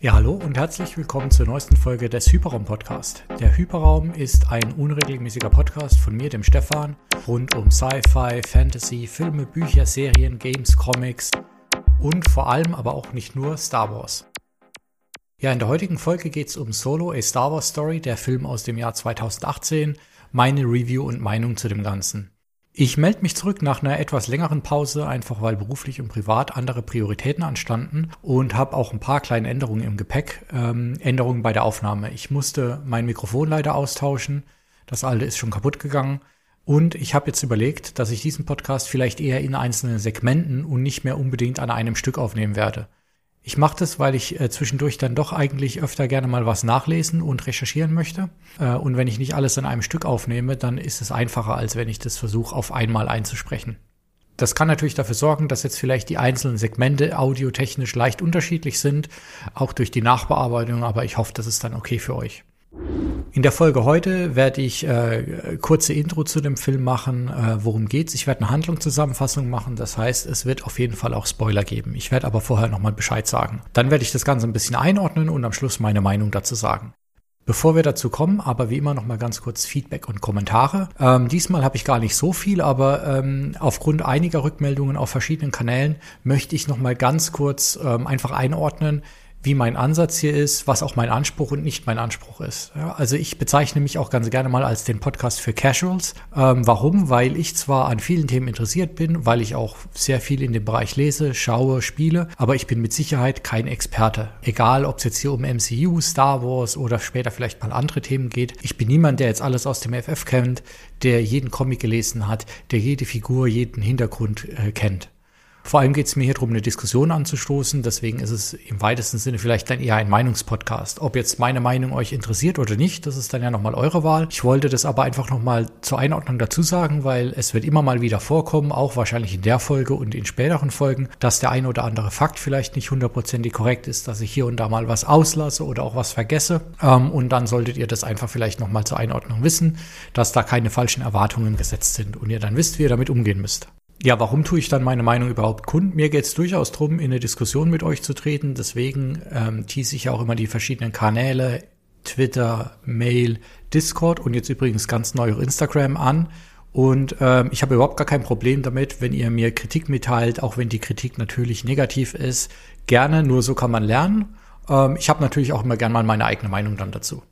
Ja, hallo und herzlich willkommen zur neuesten Folge des Hyperraum Podcast. Der Hyperraum ist ein unregelmäßiger Podcast von mir, dem Stefan, rund um Sci-Fi, Fantasy, Filme, Bücher, Serien, Games, Comics und vor allem aber auch nicht nur Star Wars. Ja, in der heutigen Folge geht es um Solo, a Star Wars Story, der Film aus dem Jahr 2018, meine Review und Meinung zu dem Ganzen. Ich melde mich zurück nach einer etwas längeren Pause, einfach weil beruflich und privat andere Prioritäten anstanden und habe auch ein paar kleine Änderungen im Gepäck. Ähm, Änderungen bei der Aufnahme. Ich musste mein Mikrofon leider austauschen. Das alte ist schon kaputt gegangen. Und ich habe jetzt überlegt, dass ich diesen Podcast vielleicht eher in einzelnen Segmenten und nicht mehr unbedingt an einem Stück aufnehmen werde. Ich mache das, weil ich äh, zwischendurch dann doch eigentlich öfter gerne mal was nachlesen und recherchieren möchte. Äh, und wenn ich nicht alles in einem Stück aufnehme, dann ist es einfacher, als wenn ich das versuche, auf einmal einzusprechen. Das kann natürlich dafür sorgen, dass jetzt vielleicht die einzelnen Segmente audiotechnisch leicht unterschiedlich sind, auch durch die Nachbearbeitung, aber ich hoffe, das ist dann okay für euch. In der Folge heute werde ich äh, kurze Intro zu dem Film machen, äh, worum geht's. Ich werde eine Handlungszusammenfassung machen, das heißt, es wird auf jeden Fall auch Spoiler geben. Ich werde aber vorher nochmal Bescheid sagen. Dann werde ich das Ganze ein bisschen einordnen und am Schluss meine Meinung dazu sagen. Bevor wir dazu kommen, aber wie immer noch mal ganz kurz Feedback und Kommentare. Ähm, diesmal habe ich gar nicht so viel, aber ähm, aufgrund einiger Rückmeldungen auf verschiedenen Kanälen möchte ich noch mal ganz kurz ähm, einfach einordnen, wie mein Ansatz hier ist, was auch mein Anspruch und nicht mein Anspruch ist. Ja, also ich bezeichne mich auch ganz gerne mal als den Podcast für Casuals. Ähm, warum? Weil ich zwar an vielen Themen interessiert bin, weil ich auch sehr viel in dem Bereich lese, schaue, spiele, aber ich bin mit Sicherheit kein Experte. Egal, ob es jetzt hier um MCU, Star Wars oder später vielleicht mal andere Themen geht. Ich bin niemand, der jetzt alles aus dem FF kennt, der jeden Comic gelesen hat, der jede Figur, jeden Hintergrund äh, kennt. Vor allem geht es mir hier darum, eine Diskussion anzustoßen. Deswegen ist es im weitesten Sinne vielleicht dann eher ein Meinungspodcast. Ob jetzt meine Meinung euch interessiert oder nicht, das ist dann ja nochmal eure Wahl. Ich wollte das aber einfach nochmal zur Einordnung dazu sagen, weil es wird immer mal wieder vorkommen, auch wahrscheinlich in der Folge und in späteren Folgen, dass der ein oder andere Fakt vielleicht nicht hundertprozentig korrekt ist, dass ich hier und da mal was auslasse oder auch was vergesse. Ähm, und dann solltet ihr das einfach vielleicht nochmal zur Einordnung wissen, dass da keine falschen Erwartungen gesetzt sind und ihr dann wisst, wie ihr damit umgehen müsst ja, warum tue ich dann meine Meinung überhaupt kund? Mir geht es durchaus darum, in eine Diskussion mit euch zu treten. Deswegen ähm, tease ich auch immer die verschiedenen Kanäle, Twitter, Mail, Discord und jetzt übrigens ganz neu auch Instagram an. Und ähm, ich habe überhaupt gar kein Problem damit, wenn ihr mir Kritik mitteilt, auch wenn die Kritik natürlich negativ ist. Gerne, nur so kann man lernen. Ähm, ich habe natürlich auch immer gern mal meine eigene Meinung dann dazu.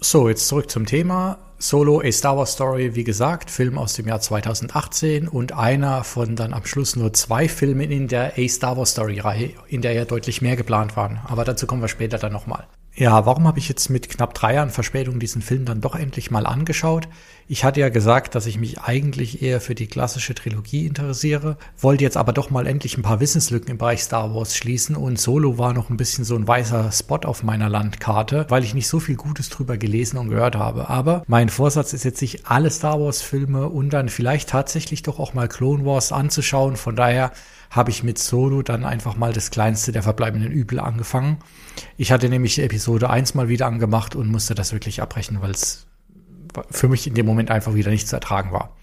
So, jetzt zurück zum Thema. Solo, A Star Wars Story, wie gesagt, Film aus dem Jahr 2018 und einer von dann am Schluss nur zwei Filmen in der A Star Wars Story Reihe, in der ja deutlich mehr geplant waren. Aber dazu kommen wir später dann nochmal. Ja, warum habe ich jetzt mit knapp drei Jahren Verspätung diesen Film dann doch endlich mal angeschaut? Ich hatte ja gesagt, dass ich mich eigentlich eher für die klassische Trilogie interessiere, wollte jetzt aber doch mal endlich ein paar Wissenslücken im Bereich Star Wars schließen und Solo war noch ein bisschen so ein weißer Spot auf meiner Landkarte, weil ich nicht so viel Gutes drüber gelesen und gehört habe. Aber mein Vorsatz ist jetzt, sich alle Star Wars Filme und dann vielleicht tatsächlich doch auch mal Clone Wars anzuschauen. Von daher habe ich mit Solo dann einfach mal das kleinste der verbleibenden Übel angefangen. Ich hatte nämlich Episode 1 mal wieder angemacht und musste das wirklich abbrechen, weil es für mich in dem Moment einfach wieder nicht zu ertragen war.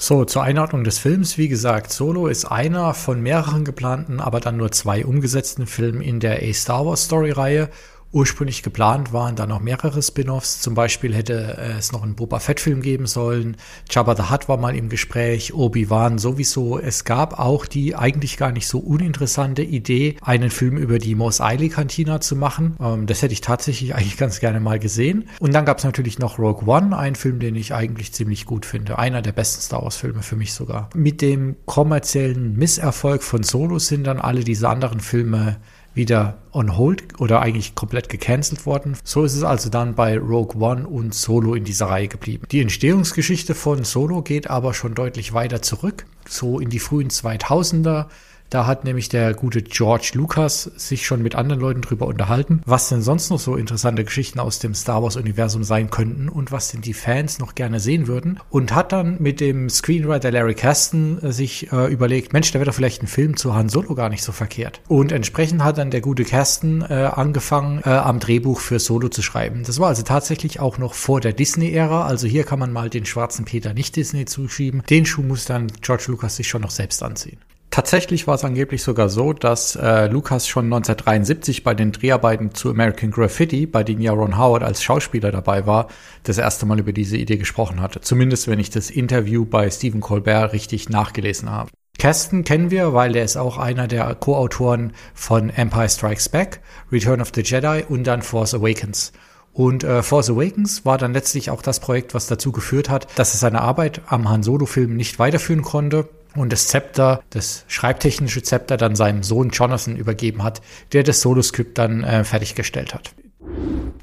So, zur Einordnung des Films, wie gesagt, Solo ist einer von mehreren geplanten, aber dann nur zwei umgesetzten Filmen in der A Star Wars Story Reihe Ursprünglich geplant waren da noch mehrere Spin-offs. Zum Beispiel hätte es noch einen Boba Fett-Film geben sollen. Jabba the Hutt war mal im Gespräch. Obi-Wan sowieso. Es gab auch die eigentlich gar nicht so uninteressante Idee, einen Film über die Mos Eisley-Kantina zu machen. Ähm, das hätte ich tatsächlich eigentlich ganz gerne mal gesehen. Und dann gab es natürlich noch Rogue One, ein Film, den ich eigentlich ziemlich gut finde. Einer der besten Star Wars-Filme für mich sogar. Mit dem kommerziellen Misserfolg von Solo sind dann alle diese anderen Filme wieder on hold oder eigentlich komplett gecancelt worden. So ist es also dann bei Rogue One und Solo in dieser Reihe geblieben. Die Entstehungsgeschichte von Solo geht aber schon deutlich weiter zurück, so in die frühen 2000er. Da hat nämlich der gute George Lucas sich schon mit anderen Leuten drüber unterhalten, was denn sonst noch so interessante Geschichten aus dem Star Wars Universum sein könnten und was denn die Fans noch gerne sehen würden und hat dann mit dem Screenwriter Larry Kasten äh, sich äh, überlegt, Mensch, da wäre doch vielleicht ein Film zu Han Solo gar nicht so verkehrt. Und entsprechend hat dann der gute Kasten äh, angefangen, äh, am Drehbuch für Solo zu schreiben. Das war also tatsächlich auch noch vor der Disney-Ära, also hier kann man mal den schwarzen Peter nicht Disney zuschieben. Den Schuh muss dann George Lucas sich schon noch selbst anziehen. Tatsächlich war es angeblich sogar so, dass äh, Lucas schon 1973 bei den Dreharbeiten zu American Graffiti, bei denen ja Ron Howard als Schauspieler dabei war, das erste Mal über diese Idee gesprochen hatte. Zumindest wenn ich das Interview bei Stephen Colbert richtig nachgelesen habe. Kasten kennen wir, weil er ist auch einer der Co-Autoren von Empire Strikes Back, Return of the Jedi und dann Force Awakens. Und äh, Force Awakens war dann letztlich auch das Projekt, was dazu geführt hat, dass er seine Arbeit am Han Solo-Film nicht weiterführen konnte und das Zepter, das schreibtechnische Zepter dann seinem Sohn Jonathan übergeben hat, der das Solo-Skript dann äh, fertiggestellt hat.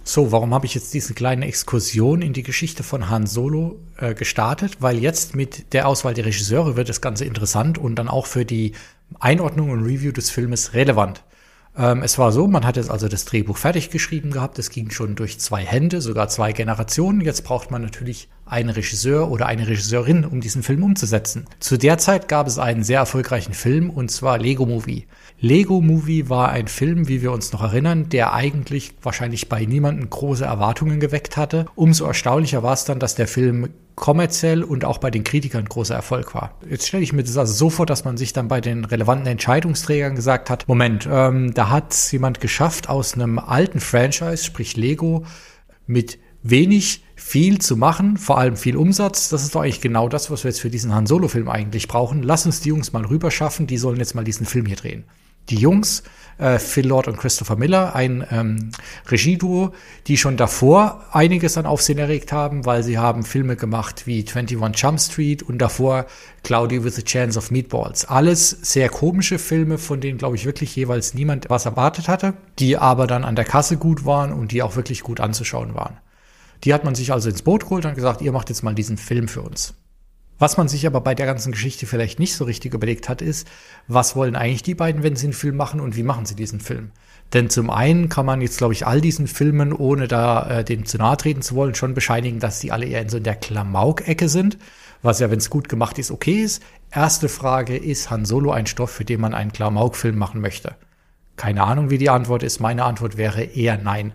So, warum habe ich jetzt diese kleine Exkursion in die Geschichte von Han Solo äh, gestartet? Weil jetzt mit der Auswahl der Regisseure wird das Ganze interessant und dann auch für die Einordnung und Review des Filmes relevant. Ähm, es war so, man hat jetzt also das Drehbuch fertig geschrieben gehabt. Es ging schon durch zwei Hände, sogar zwei Generationen. Jetzt braucht man natürlich einen Regisseur oder eine Regisseurin, um diesen Film umzusetzen. Zu der Zeit gab es einen sehr erfolgreichen Film und zwar Lego Movie. Lego Movie war ein Film, wie wir uns noch erinnern, der eigentlich wahrscheinlich bei niemanden große Erwartungen geweckt hatte. Umso erstaunlicher war es dann, dass der Film kommerziell und auch bei den Kritikern großer Erfolg war. Jetzt stelle ich mir das also so vor, dass man sich dann bei den relevanten Entscheidungsträgern gesagt hat, Moment, ähm, da hat jemand geschafft aus einem alten Franchise, sprich Lego, mit wenig viel zu machen, vor allem viel Umsatz. Das ist doch eigentlich genau das, was wir jetzt für diesen Han Solo-Film eigentlich brauchen. Lass uns die Jungs mal rüber schaffen, die sollen jetzt mal diesen Film hier drehen die Jungs, äh, Phil Lord und Christopher Miller, ein ähm, Regieduo, die schon davor einiges an Aufsehen erregt haben, weil sie haben Filme gemacht wie 21 Jump Street und davor Cloudy with a Chance of Meatballs. Alles sehr komische Filme, von denen, glaube ich, wirklich jeweils niemand was erwartet hatte, die aber dann an der Kasse gut waren und die auch wirklich gut anzuschauen waren. Die hat man sich also ins Boot geholt und gesagt, ihr macht jetzt mal diesen Film für uns. Was man sich aber bei der ganzen Geschichte vielleicht nicht so richtig überlegt hat, ist, was wollen eigentlich die beiden, wenn sie einen Film machen und wie machen sie diesen Film? Denn zum einen kann man jetzt, glaube ich, all diesen Filmen, ohne da äh, dem zu nahe treten zu wollen, schon bescheinigen, dass die alle eher in so der Klamauk-Ecke sind, was ja, wenn es gut gemacht ist, okay ist. Erste Frage, ist Han Solo ein Stoff, für den man einen Klamauk-Film machen möchte? Keine Ahnung, wie die Antwort ist. Meine Antwort wäre eher nein.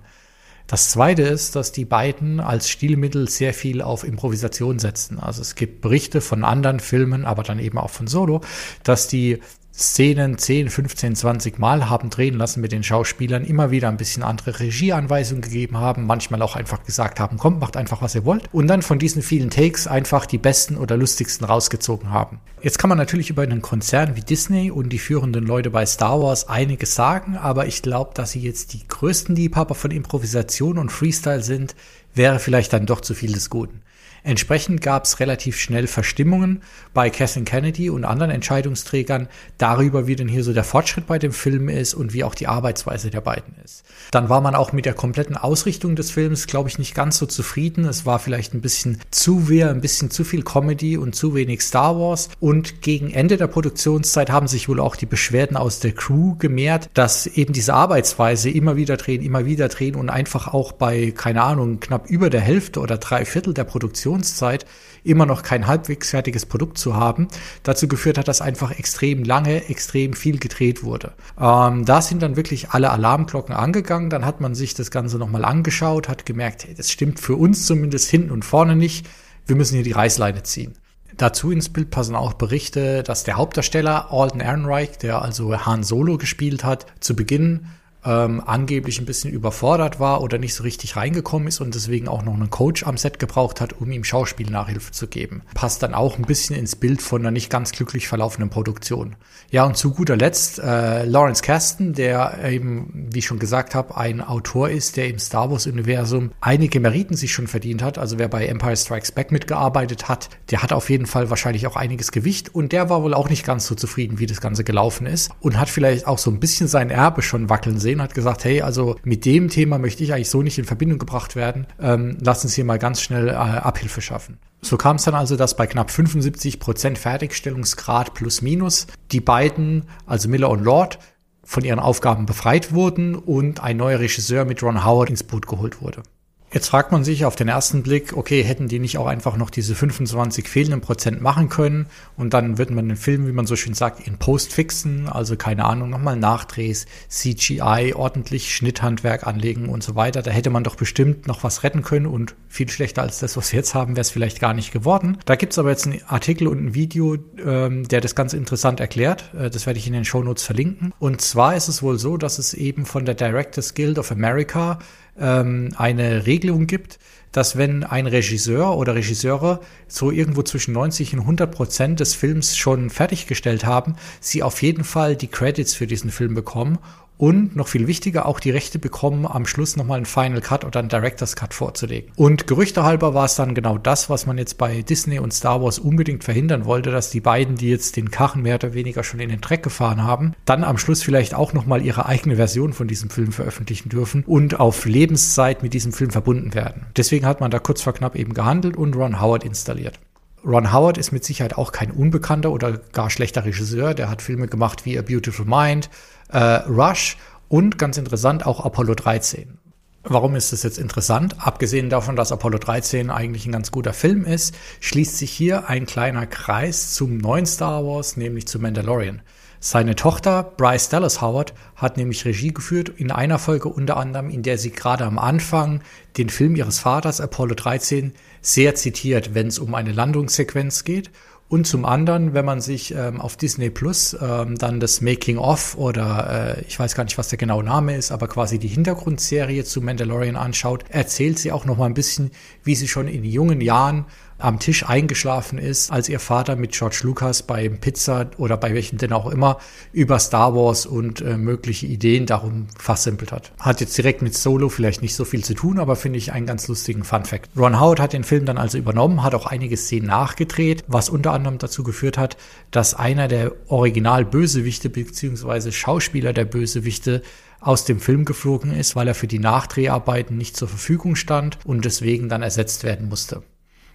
Das zweite ist, dass die beiden als Stilmittel sehr viel auf Improvisation setzen. Also es gibt Berichte von anderen Filmen, aber dann eben auch von Solo, dass die Szenen 10, 15, 20 Mal haben drehen lassen mit den Schauspielern, immer wieder ein bisschen andere Regieanweisungen gegeben haben, manchmal auch einfach gesagt haben, kommt, macht einfach, was ihr wollt. Und dann von diesen vielen Takes einfach die besten oder lustigsten rausgezogen haben. Jetzt kann man natürlich über einen Konzern wie Disney und die führenden Leute bei Star Wars einiges sagen, aber ich glaube, dass sie jetzt die größten Liebhaber von Improvisation und Freestyle sind, wäre vielleicht dann doch zu viel des Guten. Entsprechend gab es relativ schnell Verstimmungen bei Kathleen Kennedy und anderen Entscheidungsträgern darüber, wie denn hier so der Fortschritt bei dem Film ist und wie auch die Arbeitsweise der beiden ist. Dann war man auch mit der kompletten Ausrichtung des Films, glaube ich, nicht ganz so zufrieden. Es war vielleicht ein bisschen zu wehr, ein bisschen zu viel Comedy und zu wenig Star Wars. Und gegen Ende der Produktionszeit haben sich wohl auch die Beschwerden aus der Crew gemehrt, dass eben diese Arbeitsweise immer wieder drehen, immer wieder drehen und einfach auch bei, keine Ahnung, knapp über der Hälfte oder drei Viertel der Produktion Produktionszeit immer noch kein halbwegs fertiges Produkt zu haben, dazu geführt hat, dass einfach extrem lange, extrem viel gedreht wurde. Ähm, da sind dann wirklich alle Alarmglocken angegangen, dann hat man sich das Ganze nochmal angeschaut, hat gemerkt, hey, das stimmt für uns zumindest hinten und vorne nicht, wir müssen hier die Reißleine ziehen. Dazu ins Bild passen auch Berichte, dass der Hauptdarsteller Alden Ehrenreich, der also Han Solo gespielt hat, zu Beginn ähm, angeblich ein bisschen überfordert war oder nicht so richtig reingekommen ist und deswegen auch noch einen Coach am Set gebraucht hat, um ihm Schauspielnachhilfe zu geben. Passt dann auch ein bisschen ins Bild von einer nicht ganz glücklich verlaufenden Produktion. Ja, und zu guter Letzt äh, Lawrence Kasten, der eben, wie ich schon gesagt habe, ein Autor ist, der im Star Wars-Universum einige Meriten sich schon verdient hat. Also wer bei Empire Strikes Back mitgearbeitet hat, der hat auf jeden Fall wahrscheinlich auch einiges Gewicht und der war wohl auch nicht ganz so zufrieden, wie das Ganze gelaufen ist und hat vielleicht auch so ein bisschen sein Erbe schon wackeln sehen gesehen, hat gesagt, hey, also mit dem Thema möchte ich eigentlich so nicht in Verbindung gebracht werden. Ähm, lass uns hier mal ganz schnell äh, Abhilfe schaffen. So kam es dann also, dass bei knapp 75 Prozent Fertigstellungsgrad plus minus die beiden, also Miller und Lord, von ihren Aufgaben befreit wurden und ein neuer Regisseur mit Ron Howard ins Boot geholt wurde. Jetzt fragt man sich auf den ersten Blick, okay, hätten die nicht auch einfach noch diese 25 fehlenden Prozent machen können und dann wird man den Film, wie man so schön sagt, in Post fixen, also keine Ahnung, nochmal Nachdrehs, CGI, ordentlich Schnitthandwerk anlegen und so weiter. Da hätte man doch bestimmt noch was retten können und viel schlechter als das, was wir jetzt haben, wäre es vielleicht gar nicht geworden. Da gibt's aber jetzt einen Artikel und ein Video, ähm, der das ganz interessant erklärt. Äh, das werde ich in den Show Notes verlinken. Und zwar ist es wohl so, dass es eben von der Directors Guild of America ähm, eine Regelung gibt, dass wenn ein Regisseur oder Regisseure so irgendwo zwischen 90 und 100 Prozent des Films schon fertiggestellt haben, sie auf jeden Fall die Credits für diesen Film bekommen und noch viel wichtiger auch die Rechte bekommen, am Schluss nochmal einen Final Cut oder einen Director's Cut vorzulegen. Und Gerüchte halber war es dann genau das, was man jetzt bei Disney und Star Wars unbedingt verhindern wollte, dass die beiden, die jetzt den Kachen mehr oder weniger schon in den Dreck gefahren haben, dann am Schluss vielleicht auch nochmal ihre eigene Version von diesem Film veröffentlichen dürfen und auf Lebenszeit mit diesem Film verbunden werden. Deswegen hat man da kurz vor knapp eben gehandelt und Ron Howard installiert. Ron Howard ist mit Sicherheit auch kein unbekannter oder gar schlechter Regisseur. Der hat Filme gemacht wie A Beautiful Mind, äh, Rush und ganz interessant auch Apollo 13. Warum ist das jetzt interessant? Abgesehen davon, dass Apollo 13 eigentlich ein ganz guter Film ist, schließt sich hier ein kleiner Kreis zum neuen Star Wars, nämlich zu Mandalorian. Seine Tochter Bryce Dallas Howard hat nämlich Regie geführt in einer Folge unter anderem, in der sie gerade am Anfang den Film ihres Vaters Apollo 13 sehr zitiert, wenn es um eine Landungssequenz geht. Und zum anderen, wenn man sich ähm, auf Disney Plus ähm, dann das Making of oder äh, ich weiß gar nicht, was der genaue Name ist, aber quasi die Hintergrundserie zu Mandalorian anschaut, erzählt sie auch noch mal ein bisschen, wie sie schon in jungen Jahren am Tisch eingeschlafen ist, als ihr Vater mit George Lucas beim Pizza oder bei welchem denn auch immer über Star Wars und äh, mögliche Ideen darum fachsimpelt hat. Hat jetzt direkt mit Solo vielleicht nicht so viel zu tun, aber finde ich einen ganz lustigen Fun Fact. Ron Howard hat den Film dann also übernommen, hat auch einige Szenen nachgedreht, was unter anderem dazu geführt hat, dass einer der Original-Bösewichte bzw. Schauspieler der Bösewichte aus dem Film geflogen ist, weil er für die Nachdreharbeiten nicht zur Verfügung stand und deswegen dann ersetzt werden musste.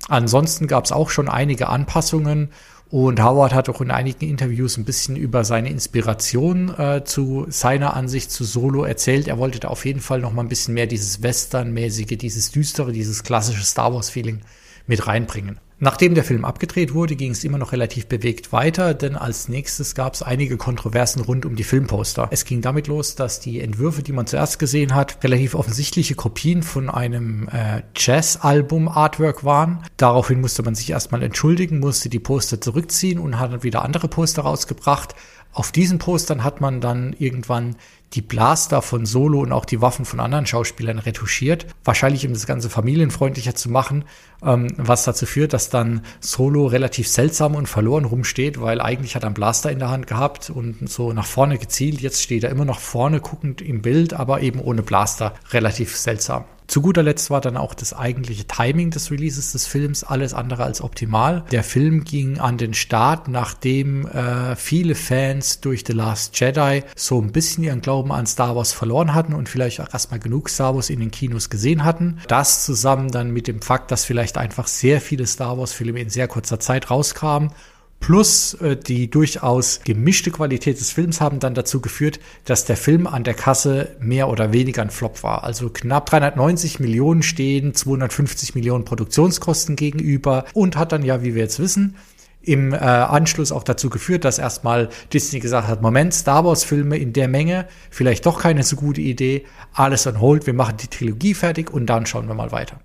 Ansonsten gab es auch schon einige Anpassungen und Howard hat auch in einigen Interviews ein bisschen über seine Inspiration äh, zu seiner Ansicht zu Solo erzählt. Er wollte da auf jeden Fall noch mal ein bisschen mehr dieses Western-mäßige, dieses düstere, dieses klassische Star Wars-Feeling mit reinbringen. Nachdem der Film abgedreht wurde, ging es immer noch relativ bewegt weiter, denn als nächstes gab es einige Kontroversen rund um die Filmposter. Es ging damit los, dass die Entwürfe, die man zuerst gesehen hat, relativ offensichtliche Kopien von einem äh, Jazz-Album-Artwork waren. Daraufhin musste man sich erstmal entschuldigen, musste die Poster zurückziehen und hat dann wieder andere Poster rausgebracht. Auf diesen Postern hat man dann irgendwann die Blaster von Solo und auch die Waffen von anderen Schauspielern retuschiert. Wahrscheinlich, um das Ganze familienfreundlicher zu machen, ähm, was dazu führt, dass dann Solo relativ seltsam und verloren rumsteht, weil eigentlich hat er einen Blaster in der Hand gehabt und so nach vorne gezielt. Jetzt steht er immer noch vorne guckend im Bild, aber eben ohne Blaster. Relativ seltsam. Zu guter Letzt war dann auch das eigentliche Timing des Releases des Films alles andere als optimal. Der Film ging an den Start, nachdem äh, viele Fans durch The Last Jedi so ein bisschen ihren Glauben an Star Wars verloren hatten und vielleicht auch erstmal genug Star Wars in den Kinos gesehen hatten. Das zusammen dann mit dem Fakt, dass vielleicht einfach sehr viele Star Wars Filme in sehr kurzer Zeit rauskamen plus äh, die durchaus gemischte Qualität des Films haben dann dazu geführt, dass der Film an der Kasse mehr oder weniger ein Flop war. Also knapp 390 Millionen stehen 250 Millionen Produktionskosten gegenüber und hat dann ja, wie wir jetzt wissen, im äh, Anschluss auch dazu geführt, dass erstmal Disney gesagt hat, Moment, Star Wars Filme in der Menge, vielleicht doch keine so gute Idee, alles on hold, wir machen die Trilogie fertig und dann schauen wir mal weiter.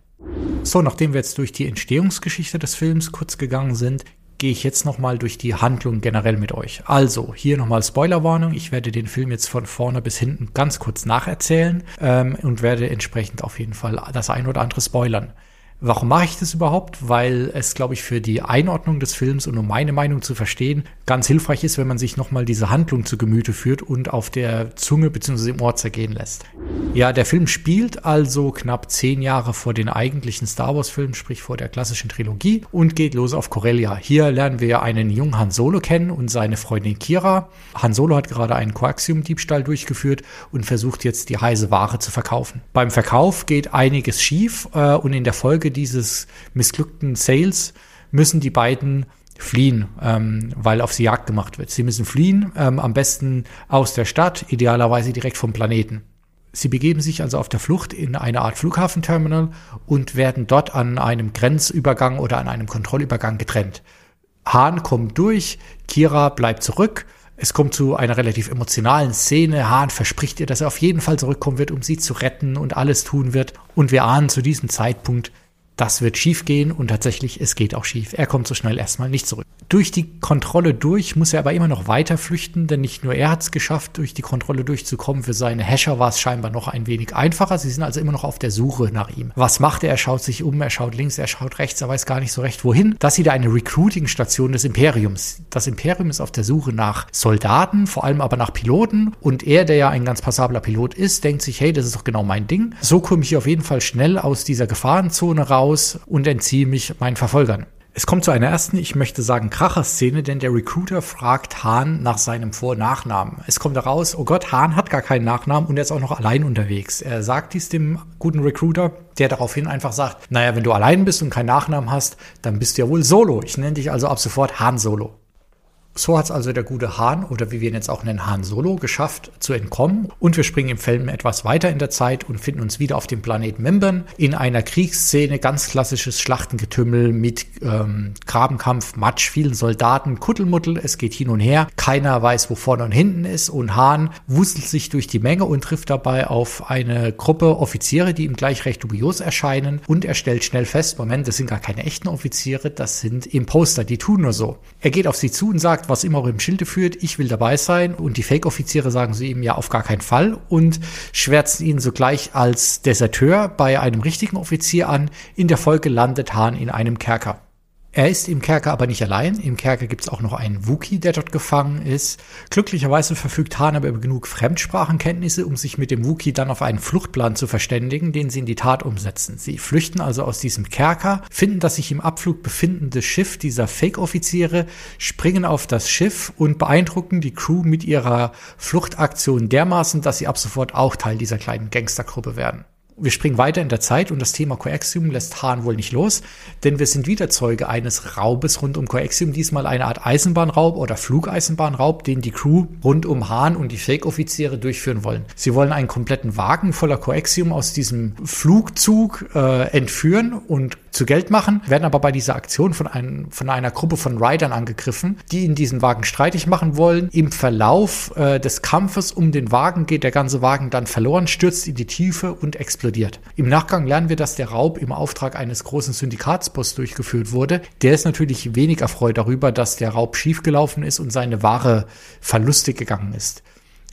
So, nachdem wir jetzt durch die Entstehungsgeschichte des Films kurz gegangen sind, gehe ich jetzt nochmal durch die Handlung generell mit euch. Also, hier nochmal Spoilerwarnung. Ich werde den Film jetzt von vorne bis hinten ganz kurz nacherzählen ähm, und werde entsprechend auf jeden Fall das ein oder andere spoilern. Warum mache ich das überhaupt? Weil es, glaube ich, für die Einordnung des Films und um meine Meinung zu verstehen, ganz hilfreich ist, wenn man sich nochmal diese Handlung zu Gemüte führt und auf der Zunge bzw. im Ohr zergehen lässt. Ja, der Film spielt also knapp zehn Jahre vor den eigentlichen Star Wars-Filmen, sprich vor der klassischen Trilogie und geht los auf Corellia. Hier lernen wir einen jungen Han Solo kennen und seine Freundin Kira. Han Solo hat gerade einen Coaxium-Diebstahl durchgeführt und versucht jetzt die heiße Ware zu verkaufen. Beim Verkauf geht einiges schief äh, und in der Folge dieses missglückten Sales müssen die beiden fliehen, ähm, weil auf sie Jagd gemacht wird. Sie müssen fliehen, ähm, am besten aus der Stadt, idealerweise direkt vom Planeten. Sie begeben sich also auf der Flucht in eine Art Flughafenterminal und werden dort an einem Grenzübergang oder an einem Kontrollübergang getrennt. Hahn kommt durch, Kira bleibt zurück. Es kommt zu einer relativ emotionalen Szene. Hahn verspricht ihr, dass er auf jeden Fall zurückkommen wird, um sie zu retten und alles tun wird. Und wir ahnen zu diesem Zeitpunkt, das wird schief gehen und tatsächlich, es geht auch schief. Er kommt so schnell erstmal nicht zurück. Durch die Kontrolle durch muss er aber immer noch weiter flüchten, denn nicht nur er hat es geschafft, durch die Kontrolle durchzukommen. Für seine Hasher war es scheinbar noch ein wenig einfacher. Sie sind also immer noch auf der Suche nach ihm. Was macht er? Er schaut sich um, er schaut links, er schaut rechts, er weiß gar nicht so recht wohin. Das ist wieder eine Recruiting-Station des Imperiums. Das Imperium ist auf der Suche nach Soldaten, vor allem aber nach Piloten. Und er, der ja ein ganz passabler Pilot ist, denkt sich, hey, das ist doch genau mein Ding. So komme ich auf jeden Fall schnell aus dieser Gefahrenzone raus aus und entziehe mich meinen Verfolgern. Es kommt zu einer ersten, ich möchte sagen, Kracher-Szene, denn der Recruiter fragt Hahn nach seinem Vor- und Nachnamen. Es kommt heraus, oh Gott, Hahn hat gar keinen Nachnamen und er ist auch noch allein unterwegs. Er sagt dies dem guten Recruiter, der daraufhin einfach sagt, naja, wenn du allein bist und keinen Nachnamen hast, dann bist du ja wohl Solo. Ich nenne dich also ab sofort Hahn Solo. So hat es also der gute Hahn oder wie wir ihn jetzt auch nennen, Hahn Solo geschafft zu entkommen. Und wir springen im Film etwas weiter in der Zeit und finden uns wieder auf dem Planeten Membern in einer Kriegsszene, ganz klassisches Schlachtengetümmel mit ähm, Grabenkampf, Matsch, vielen Soldaten, Kuddelmuddel, es geht hin und her. Keiner weiß, wo vorne und hinten ist und Hahn wuselt sich durch die Menge und trifft dabei auf eine Gruppe Offiziere, die ihm gleich recht dubios erscheinen und er stellt schnell fest, Moment, das sind gar keine echten Offiziere, das sind Imposter, die tun nur so. Er geht auf sie zu und sagt, was immer auch im Schilde führt, ich will dabei sein. Und die Fake-Offiziere sagen sie ihm ja auf gar keinen Fall und schwärzen ihn sogleich als Deserteur bei einem richtigen Offizier an. In der Folge landet Hahn in einem Kerker. Er ist im Kerker aber nicht allein. Im Kerker gibt es auch noch einen Wookie, der dort gefangen ist. Glücklicherweise verfügt Han aber über genug Fremdsprachenkenntnisse, um sich mit dem Wookie dann auf einen Fluchtplan zu verständigen, den sie in die Tat umsetzen. Sie flüchten also aus diesem Kerker, finden das sich im Abflug befindende Schiff dieser Fake-Offiziere, springen auf das Schiff und beeindrucken die Crew mit ihrer Fluchtaktion dermaßen, dass sie ab sofort auch Teil dieser kleinen Gangstergruppe werden. Wir springen weiter in der Zeit und das Thema Coaxium lässt Hahn wohl nicht los, denn wir sind wieder Zeuge eines Raubes rund um Coaxium, diesmal eine Art Eisenbahnraub oder Flugeisenbahnraub, den die Crew rund um Hahn und die Fake-Offiziere durchführen wollen. Sie wollen einen kompletten Wagen voller Coaxium aus diesem Flugzug äh, entführen und zu Geld machen, werden aber bei dieser Aktion von, einem, von einer Gruppe von Riders angegriffen, die in diesen Wagen streitig machen wollen. Im Verlauf äh, des Kampfes um den Wagen geht der ganze Wagen dann verloren, stürzt in die Tiefe und explodiert. Im Nachgang lernen wir, dass der Raub im Auftrag eines großen Syndikatsboss durchgeführt wurde. Der ist natürlich wenig erfreut darüber, dass der Raub schiefgelaufen ist und seine Ware verlustig gegangen ist.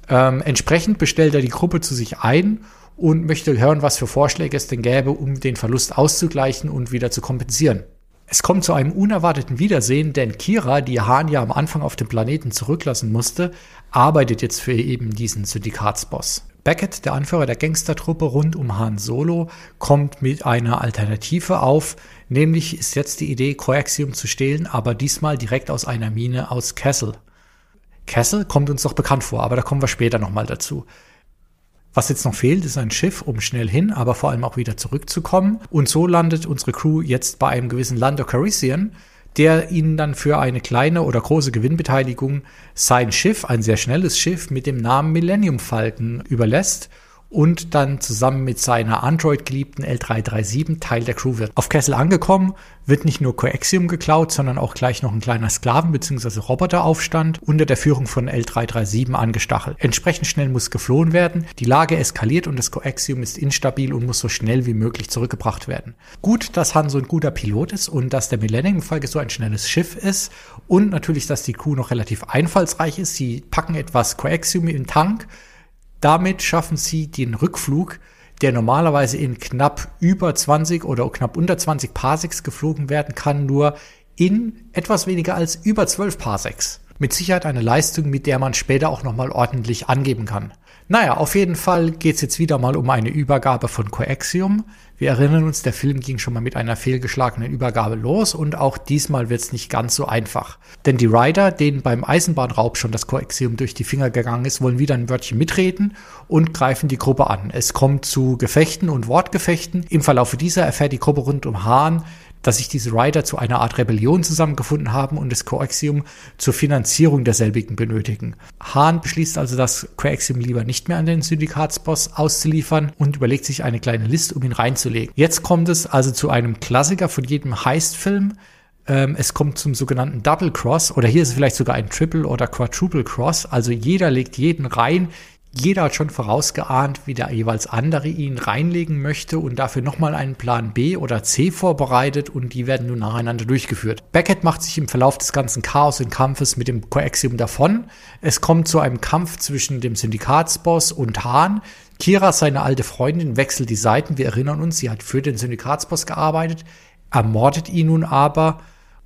Ähm, entsprechend bestellt er die Gruppe zu sich ein und möchte hören, was für Vorschläge es denn gäbe, um den Verlust auszugleichen und wieder zu kompensieren. Es kommt zu einem unerwarteten Wiedersehen, denn Kira, die Hahn ja am Anfang auf dem Planeten zurücklassen musste, arbeitet jetzt für eben diesen Syndikatsboss. Beckett, der Anführer der Gangstertruppe rund um Han Solo, kommt mit einer Alternative auf, nämlich ist jetzt die Idee, Coaxium zu stehlen, aber diesmal direkt aus einer Mine aus Kessel. Kessel kommt uns doch bekannt vor, aber da kommen wir später nochmal dazu. Was jetzt noch fehlt, ist ein Schiff, um schnell hin, aber vor allem auch wieder zurückzukommen. Und so landet unsere Crew jetzt bei einem gewissen Lando Calrissian, der ihnen dann für eine kleine oder große Gewinnbeteiligung sein Schiff, ein sehr schnelles Schiff mit dem Namen Millennium Falcon überlässt und dann zusammen mit seiner Android-geliebten L337 Teil der Crew wird. Auf Kessel angekommen, wird nicht nur Coaxium geklaut, sondern auch gleich noch ein kleiner Sklaven- bzw. Roboteraufstand unter der Führung von L337 angestachelt. Entsprechend schnell muss geflohen werden, die Lage eskaliert und das Coaxium ist instabil und muss so schnell wie möglich zurückgebracht werden. Gut, dass Han so ein guter Pilot ist und dass der Millennium Falcon so ein schnelles Schiff ist und natürlich, dass die Crew noch relativ einfallsreich ist. Sie packen etwas Coaxium im Tank, damit schaffen sie den Rückflug, der normalerweise in knapp über 20 oder knapp unter 20 Parsecs geflogen werden kann, nur in etwas weniger als über 12 Parsecs. Mit Sicherheit eine Leistung, mit der man später auch nochmal ordentlich angeben kann. Naja, auf jeden Fall geht's jetzt wieder mal um eine Übergabe von Coaxium. Wir erinnern uns, der Film ging schon mal mit einer fehlgeschlagenen Übergabe los und auch diesmal wird's nicht ganz so einfach. Denn die Rider, denen beim Eisenbahnraub schon das Coaxium durch die Finger gegangen ist, wollen wieder ein Wörtchen mitreden und greifen die Gruppe an. Es kommt zu Gefechten und Wortgefechten. Im Verlaufe dieser erfährt die Gruppe rund um Hahn, dass sich diese Rider zu einer Art Rebellion zusammengefunden haben und das Coaxium zur Finanzierung derselbigen benötigen. Hahn beschließt also, das Coaxium lieber nicht mehr an den Syndikatsboss auszuliefern und überlegt sich eine kleine Liste, um ihn reinzulegen. Jetzt kommt es also zu einem Klassiker von jedem Heist-Film, ähm, es kommt zum sogenannten Double Cross oder hier ist es vielleicht sogar ein Triple oder Quadruple Cross. Also jeder legt jeden rein. Jeder hat schon vorausgeahnt, wie der jeweils andere ihn reinlegen möchte und dafür nochmal einen Plan B oder C vorbereitet und die werden nun nacheinander durchgeführt. Beckett macht sich im Verlauf des ganzen Chaos und Kampfes mit dem Coaxium davon. Es kommt zu einem Kampf zwischen dem Syndikatsboss und Hahn. Kira, seine alte Freundin, wechselt die Seiten. Wir erinnern uns, sie hat für den Syndikatsboss gearbeitet, ermordet ihn nun aber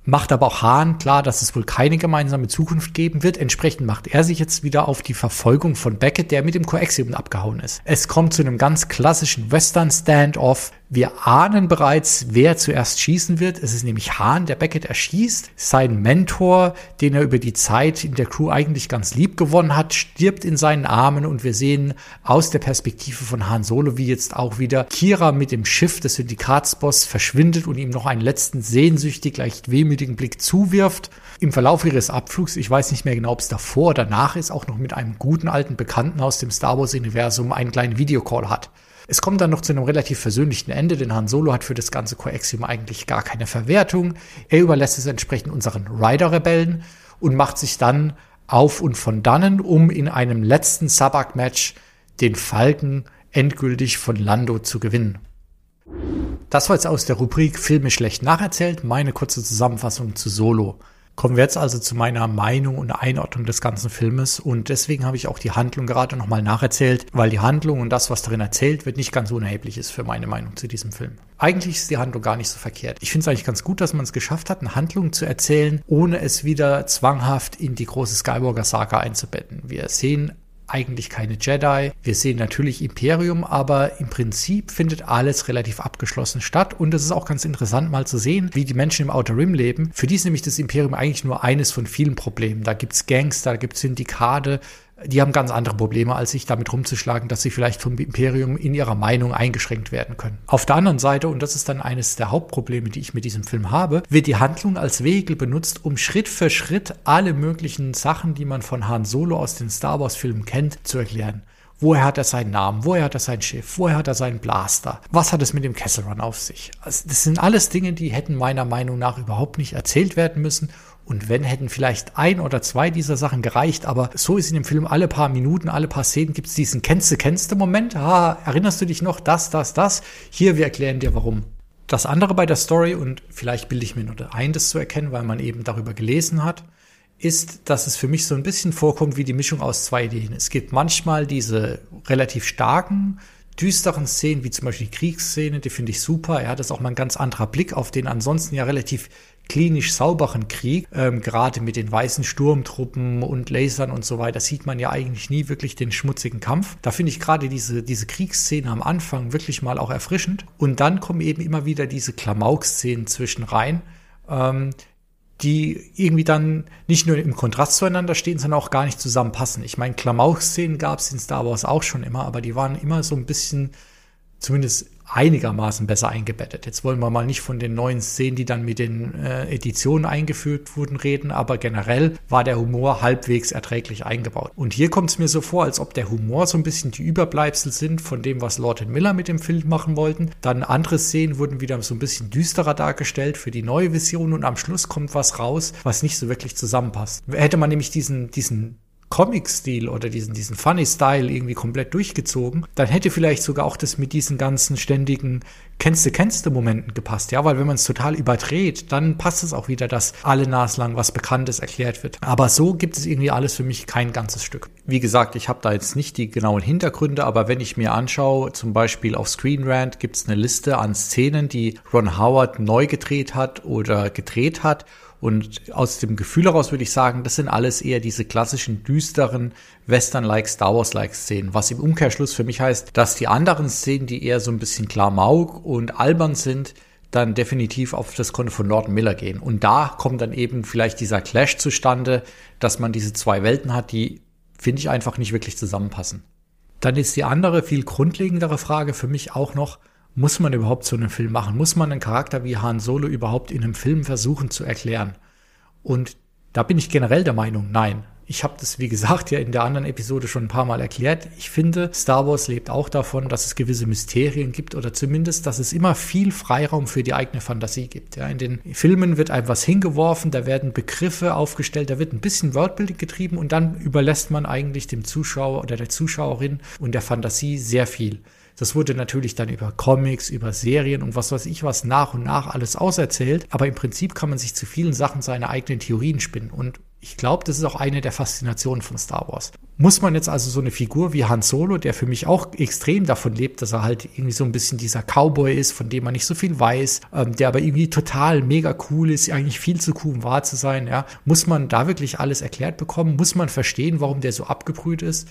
macht aber auch Hahn klar, dass es wohl keine gemeinsame Zukunft geben wird. Entsprechend macht er sich jetzt wieder auf die Verfolgung von Beckett, der mit dem Coaxium abgehauen ist. Es kommt zu einem ganz klassischen Western-Standoff. Wir ahnen bereits, wer zuerst schießen wird. Es ist nämlich Hahn, der Beckett erschießt. Sein Mentor, den er über die Zeit in der Crew eigentlich ganz lieb gewonnen hat, stirbt in seinen Armen und wir sehen aus der Perspektive von Han Solo, wie jetzt auch wieder Kira mit dem Schiff des Syndikatsboss verschwindet und ihm noch einen letzten sehnsüchtig, leicht wehmütigen Blick zuwirft. Im Verlauf ihres Abflugs, ich weiß nicht mehr genau, ob es davor oder danach ist, auch noch mit einem guten alten Bekannten aus dem Star Wars-Universum einen kleinen Videocall hat. Es kommt dann noch zu einem relativ versöhnlichen Ende, denn Han Solo hat für das ganze Coaxium eigentlich gar keine Verwertung. Er überlässt es entsprechend unseren Rider-Rebellen und macht sich dann auf und von dannen, um in einem letzten Sabak-Match den Falken endgültig von Lando zu gewinnen. Das war jetzt aus der Rubrik Filme schlecht nacherzählt, meine kurze Zusammenfassung zu Solo. Kommen wir jetzt also zu meiner Meinung und Einordnung des ganzen Filmes und deswegen habe ich auch die Handlung gerade nochmal nacherzählt, weil die Handlung und das, was darin erzählt wird, nicht ganz unerheblich ist für meine Meinung zu diesem Film. Eigentlich ist die Handlung gar nicht so verkehrt. Ich finde es eigentlich ganz gut, dass man es geschafft hat, eine Handlung zu erzählen, ohne es wieder zwanghaft in die große Skywalker-Saga einzubetten. Wir sehen eigentlich keine Jedi. Wir sehen natürlich Imperium, aber im Prinzip findet alles relativ abgeschlossen statt. Und es ist auch ganz interessant mal zu sehen, wie die Menschen im Outer Rim leben. Für die ist nämlich das Imperium eigentlich nur eines von vielen Problemen. Da gibt's Gangster, da gibt's Syndikate, die haben ganz andere Probleme, als sich damit rumzuschlagen, dass sie vielleicht vom Imperium in ihrer Meinung eingeschränkt werden können. Auf der anderen Seite, und das ist dann eines der Hauptprobleme, die ich mit diesem Film habe, wird die Handlung als Vehikel benutzt, um Schritt für Schritt alle möglichen Sachen, die man von Han Solo aus den Star Wars Filmen kennt, zu erklären. Woher hat er seinen Namen? Woher hat er sein Schiff? Woher hat er seinen Blaster? Was hat es mit dem Kessel Run auf sich? Also das sind alles Dinge, die hätten meiner Meinung nach überhaupt nicht erzählt werden müssen und wenn, hätten vielleicht ein oder zwei dieser Sachen gereicht, aber so ist in dem Film alle paar Minuten, alle paar Szenen gibt es diesen kennste, kennste Moment. Ah, erinnerst du dich noch? Das, das, das. Hier, wir erklären dir warum. Das andere bei der Story, und vielleicht bilde ich mir nur ein, das zu erkennen, weil man eben darüber gelesen hat, ist, dass es für mich so ein bisschen vorkommt wie die Mischung aus zwei Ideen. Es gibt manchmal diese relativ starken, düsteren Szenen, wie zum Beispiel die Kriegsszene, die finde ich super. Ja, das ist auch mal ein ganz anderer Blick auf den ansonsten ja relativ klinisch sauberen Krieg, ähm, gerade mit den weißen Sturmtruppen und Lasern und so weiter, sieht man ja eigentlich nie wirklich den schmutzigen Kampf. Da finde ich gerade diese, diese Kriegsszene am Anfang wirklich mal auch erfrischend. Und dann kommen eben immer wieder diese Klamauk-Szenen zwischen rein, ähm, die irgendwie dann nicht nur im Kontrast zueinander stehen, sondern auch gar nicht zusammenpassen. Ich meine, Klamauk-Szenen gab es in Star Wars auch schon immer, aber die waren immer so ein bisschen, zumindest einigermaßen besser eingebettet. Jetzt wollen wir mal nicht von den neuen Szenen, die dann mit den äh, Editionen eingeführt wurden, reden, aber generell war der Humor halbwegs erträglich eingebaut. Und hier kommt es mir so vor, als ob der Humor so ein bisschen die Überbleibsel sind von dem, was Lord Miller mit dem Film machen wollten. Dann andere Szenen wurden wieder so ein bisschen düsterer dargestellt für die neue Vision und am Schluss kommt was raus, was nicht so wirklich zusammenpasst. Hätte man nämlich diesen, diesen Comic-Stil oder diesen, diesen Funny-Style irgendwie komplett durchgezogen, dann hätte vielleicht sogar auch das mit diesen ganzen ständigen kennste kennste Momenten gepasst, ja, weil wenn man es total überdreht, dann passt es auch wieder, dass alle naslang was Bekanntes erklärt wird. Aber so gibt es irgendwie alles für mich kein ganzes Stück. Wie gesagt, ich habe da jetzt nicht die genauen Hintergründe, aber wenn ich mir anschaue, zum Beispiel auf Screen Rant gibt es eine Liste an Szenen, die Ron Howard neu gedreht hat oder gedreht hat und aus dem Gefühl heraus würde ich sagen, das sind alles eher diese klassischen düsteren Western-like, Star Wars-like Szenen. Was im Umkehrschluss für mich heißt, dass die anderen Szenen, die eher so ein bisschen Klamauk und albern sind, dann definitiv auf das Konto von Norton Miller gehen. Und da kommt dann eben vielleicht dieser Clash zustande, dass man diese zwei Welten hat, die, finde ich, einfach nicht wirklich zusammenpassen. Dann ist die andere, viel grundlegendere Frage für mich auch noch, muss man überhaupt so einen Film machen? Muss man einen Charakter wie Han Solo überhaupt in einem Film versuchen zu erklären? Und da bin ich generell der Meinung, nein. Ich habe das, wie gesagt, ja in der anderen Episode schon ein paar Mal erklärt. Ich finde, Star Wars lebt auch davon, dass es gewisse Mysterien gibt oder zumindest, dass es immer viel Freiraum für die eigene Fantasie gibt. Ja, in den Filmen wird einem was hingeworfen, da werden Begriffe aufgestellt, da wird ein bisschen Worldbuilding getrieben und dann überlässt man eigentlich dem Zuschauer oder der Zuschauerin und der Fantasie sehr viel. Das wurde natürlich dann über Comics, über Serien und was weiß ich was nach und nach alles auserzählt. Aber im Prinzip kann man sich zu vielen Sachen seine eigenen Theorien spinnen. Und ich glaube, das ist auch eine der Faszinationen von Star Wars. Muss man jetzt also so eine Figur wie Han Solo, der für mich auch extrem davon lebt, dass er halt irgendwie so ein bisschen dieser Cowboy ist, von dem man nicht so viel weiß, ähm, der aber irgendwie total mega cool ist, eigentlich viel zu cool, um wahr zu sein, ja. Muss man da wirklich alles erklärt bekommen? Muss man verstehen, warum der so abgebrüht ist?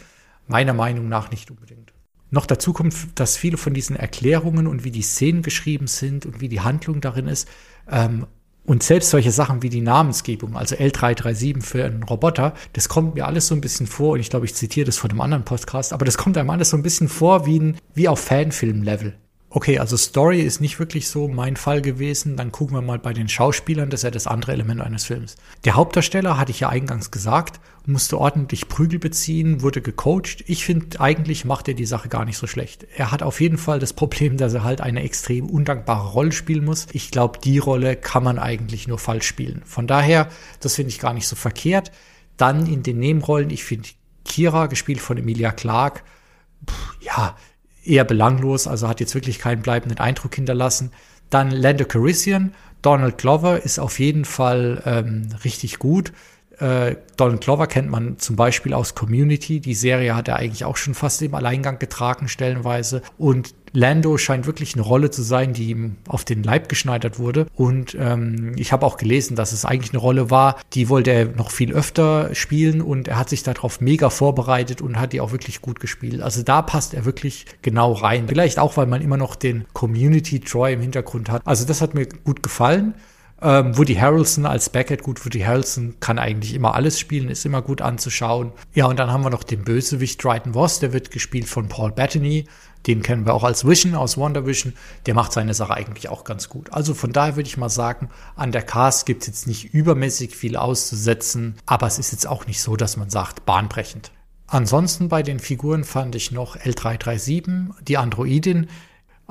Meiner Meinung nach nicht unbedingt. Noch dazu kommt, dass viele von diesen Erklärungen und wie die Szenen geschrieben sind und wie die Handlung darin ist, ähm, und selbst solche Sachen wie die Namensgebung, also L337 für einen Roboter, das kommt mir alles so ein bisschen vor, und ich glaube, ich zitiere das von einem anderen Podcast, aber das kommt einem alles so ein bisschen vor wie, ein, wie auf Fanfilm-Level. Okay, also Story ist nicht wirklich so mein Fall gewesen. Dann gucken wir mal bei den Schauspielern, das ist ja das andere Element eines Films. Der Hauptdarsteller, hatte ich ja eingangs gesagt, musste ordentlich Prügel beziehen, wurde gecoacht. Ich finde, eigentlich macht er die Sache gar nicht so schlecht. Er hat auf jeden Fall das Problem, dass er halt eine extrem undankbare Rolle spielen muss. Ich glaube, die Rolle kann man eigentlich nur falsch spielen. Von daher, das finde ich gar nicht so verkehrt. Dann in den Nebenrollen, ich finde Kira, gespielt von Emilia Clarke, pff, ja, eher belanglos, also hat jetzt wirklich keinen bleibenden Eindruck hinterlassen. Dann Lando Calrissian, Donald Glover ist auf jeden Fall ähm, richtig gut. Äh, Donald Glover kennt man zum Beispiel aus Community. Die Serie hat er eigentlich auch schon fast im Alleingang getragen, stellenweise. Und Lando scheint wirklich eine Rolle zu sein, die ihm auf den Leib geschneidert wurde. Und ähm, ich habe auch gelesen, dass es eigentlich eine Rolle war, die wollte er noch viel öfter spielen und er hat sich darauf mega vorbereitet und hat die auch wirklich gut gespielt. Also da passt er wirklich genau rein. Vielleicht auch, weil man immer noch den Community Troy im Hintergrund hat. Also das hat mir gut gefallen. Ähm, Woody Harrelson als Beckett, gut, Woody Harrelson kann eigentlich immer alles spielen, ist immer gut anzuschauen. Ja, und dann haben wir noch den Bösewicht Dryden Voss, der wird gespielt von Paul Bettany. Den kennen wir auch als Vision aus Wonder Vision. Der macht seine Sache eigentlich auch ganz gut. Also von daher würde ich mal sagen, an der Cast gibt es jetzt nicht übermäßig viel auszusetzen, aber es ist jetzt auch nicht so, dass man sagt, bahnbrechend. Ansonsten bei den Figuren fand ich noch L337, die Androidin,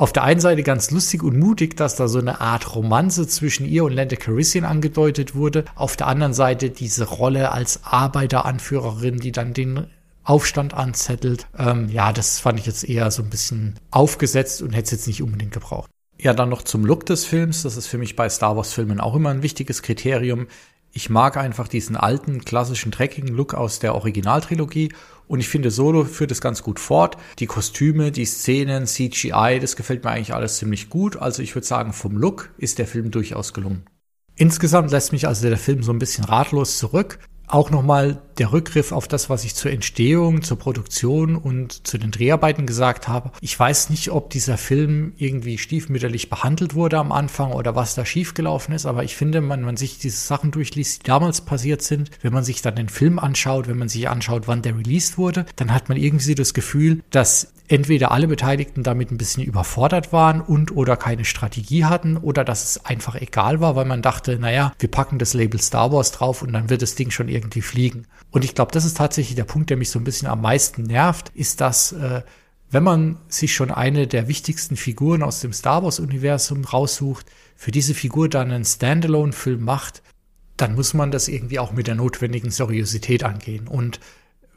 auf der einen Seite ganz lustig und mutig, dass da so eine Art Romanze zwischen ihr und Lando Calrissian angedeutet wurde. Auf der anderen Seite diese Rolle als Arbeiteranführerin, die dann den Aufstand anzettelt. Ähm, ja, das fand ich jetzt eher so ein bisschen aufgesetzt und hätte es jetzt nicht unbedingt gebraucht. Ja, dann noch zum Look des Films. Das ist für mich bei Star Wars Filmen auch immer ein wichtiges Kriterium. Ich mag einfach diesen alten, klassischen, dreckigen Look aus der Originaltrilogie und ich finde, Solo führt es ganz gut fort. Die Kostüme, die Szenen, CGI, das gefällt mir eigentlich alles ziemlich gut. Also ich würde sagen, vom Look ist der Film durchaus gelungen. Insgesamt lässt mich also der Film so ein bisschen ratlos zurück auch nochmal der Rückgriff auf das, was ich zur Entstehung, zur Produktion und zu den Dreharbeiten gesagt habe. Ich weiß nicht, ob dieser Film irgendwie stiefmütterlich behandelt wurde am Anfang oder was da schiefgelaufen ist, aber ich finde, wenn man sich diese Sachen durchliest, die damals passiert sind, wenn man sich dann den Film anschaut, wenn man sich anschaut, wann der released wurde, dann hat man irgendwie das Gefühl, dass entweder alle Beteiligten damit ein bisschen überfordert waren und oder keine Strategie hatten oder dass es einfach egal war, weil man dachte, naja, wir packen das Label Star Wars drauf und dann wird das Ding schon irgendwie fliegen. Und ich glaube, das ist tatsächlich der Punkt, der mich so ein bisschen am meisten nervt, ist, dass äh, wenn man sich schon eine der wichtigsten Figuren aus dem Star Wars-Universum raussucht, für diese Figur dann einen Standalone-Film macht, dann muss man das irgendwie auch mit der notwendigen Seriosität angehen. Und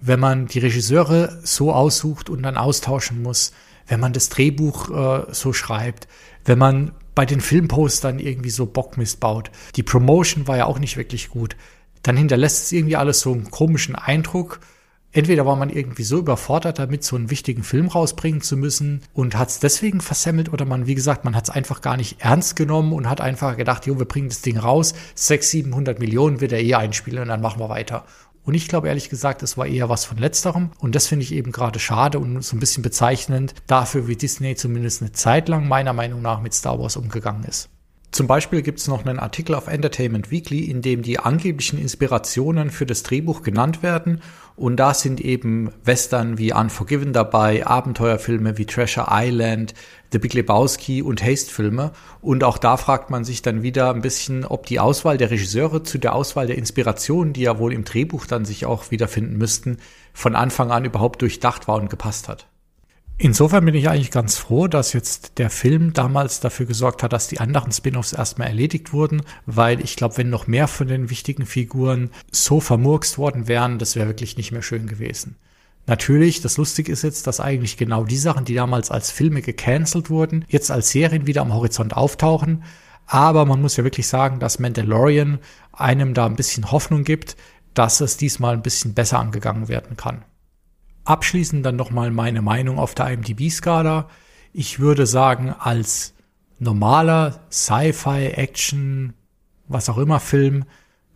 wenn man die Regisseure so aussucht und dann austauschen muss, wenn man das Drehbuch äh, so schreibt, wenn man bei den Filmpostern irgendwie so Bockmist baut. Die Promotion war ja auch nicht wirklich gut. Dann hinterlässt es irgendwie alles so einen komischen Eindruck. Entweder war man irgendwie so überfordert damit, so einen wichtigen Film rausbringen zu müssen und hat es deswegen versemmelt oder man, wie gesagt, man hat es einfach gar nicht ernst genommen und hat einfach gedacht, jo, wir bringen das Ding raus, 600, 700 Millionen wird er eh einspielen und dann machen wir weiter. Und ich glaube ehrlich gesagt, es war eher was von letzterem. Und das finde ich eben gerade schade und so ein bisschen bezeichnend dafür, wie Disney zumindest eine Zeit lang meiner Meinung nach mit Star Wars umgegangen ist. Zum Beispiel gibt es noch einen Artikel auf Entertainment Weekly, in dem die angeblichen Inspirationen für das Drehbuch genannt werden. Und da sind eben Western wie Unforgiven dabei, Abenteuerfilme wie Treasure Island, The Big Lebowski und Haste-Filme. Und auch da fragt man sich dann wieder ein bisschen, ob die Auswahl der Regisseure zu der Auswahl der Inspirationen, die ja wohl im Drehbuch dann sich auch wiederfinden müssten, von Anfang an überhaupt durchdacht war und gepasst hat. Insofern bin ich eigentlich ganz froh, dass jetzt der Film damals dafür gesorgt hat, dass die anderen Spin-offs erstmal erledigt wurden, weil ich glaube, wenn noch mehr von den wichtigen Figuren so vermurkst worden wären, das wäre wirklich nicht mehr schön gewesen. Natürlich, das Lustige ist jetzt, dass eigentlich genau die Sachen, die damals als Filme gecancelt wurden, jetzt als Serien wieder am Horizont auftauchen. Aber man muss ja wirklich sagen, dass Mandalorian einem da ein bisschen Hoffnung gibt, dass es diesmal ein bisschen besser angegangen werden kann. Abschließend dann nochmal meine Meinung auf der IMDb-Skala. Ich würde sagen, als normaler Sci-Fi, Action, was auch immer Film,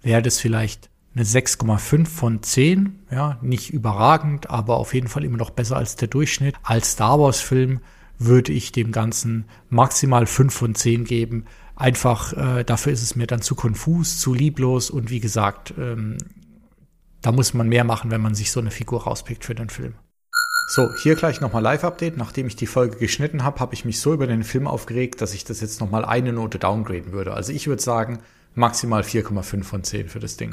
wäre das vielleicht eine 6,5 von 10. Ja, nicht überragend, aber auf jeden Fall immer noch besser als der Durchschnitt. Als Star Wars Film würde ich dem Ganzen maximal 5 von 10 geben. Einfach äh, dafür ist es mir dann zu konfus, zu lieblos und wie gesagt, ähm, da muss man mehr machen, wenn man sich so eine Figur rauspickt für den Film. So, hier gleich nochmal Live-Update. Nachdem ich die Folge geschnitten habe, habe ich mich so über den Film aufgeregt, dass ich das jetzt nochmal eine Note downgraden würde. Also ich würde sagen, maximal 4,5 von 10 für das Ding.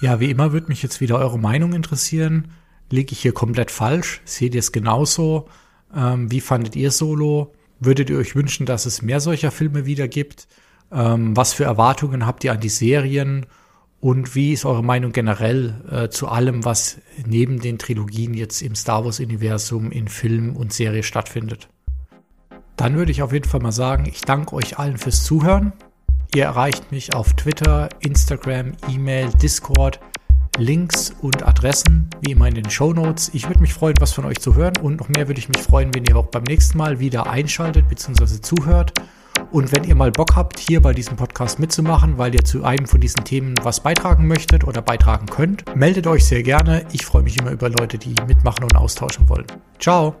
Ja, wie immer würde mich jetzt wieder eure Meinung interessieren. Liege ich hier komplett falsch? Seht ihr es genauso? Ähm, wie fandet ihr Solo? Würdet ihr euch wünschen, dass es mehr solcher Filme wieder gibt? Ähm, was für Erwartungen habt ihr an die Serien? Und wie ist eure Meinung generell äh, zu allem, was neben den Trilogien jetzt im Star Wars-Universum in Film und Serie stattfindet? Dann würde ich auf jeden Fall mal sagen, ich danke euch allen fürs Zuhören. Ihr erreicht mich auf Twitter, Instagram, E-Mail, Discord, Links und Adressen, wie immer in den Show Notes. Ich würde mich freuen, was von euch zu hören und noch mehr würde ich mich freuen, wenn ihr auch beim nächsten Mal wieder einschaltet bzw. zuhört. Und wenn ihr mal Bock habt, hier bei diesem Podcast mitzumachen, weil ihr zu einem von diesen Themen was beitragen möchtet oder beitragen könnt, meldet euch sehr gerne. Ich freue mich immer über Leute, die mitmachen und austauschen wollen. Ciao!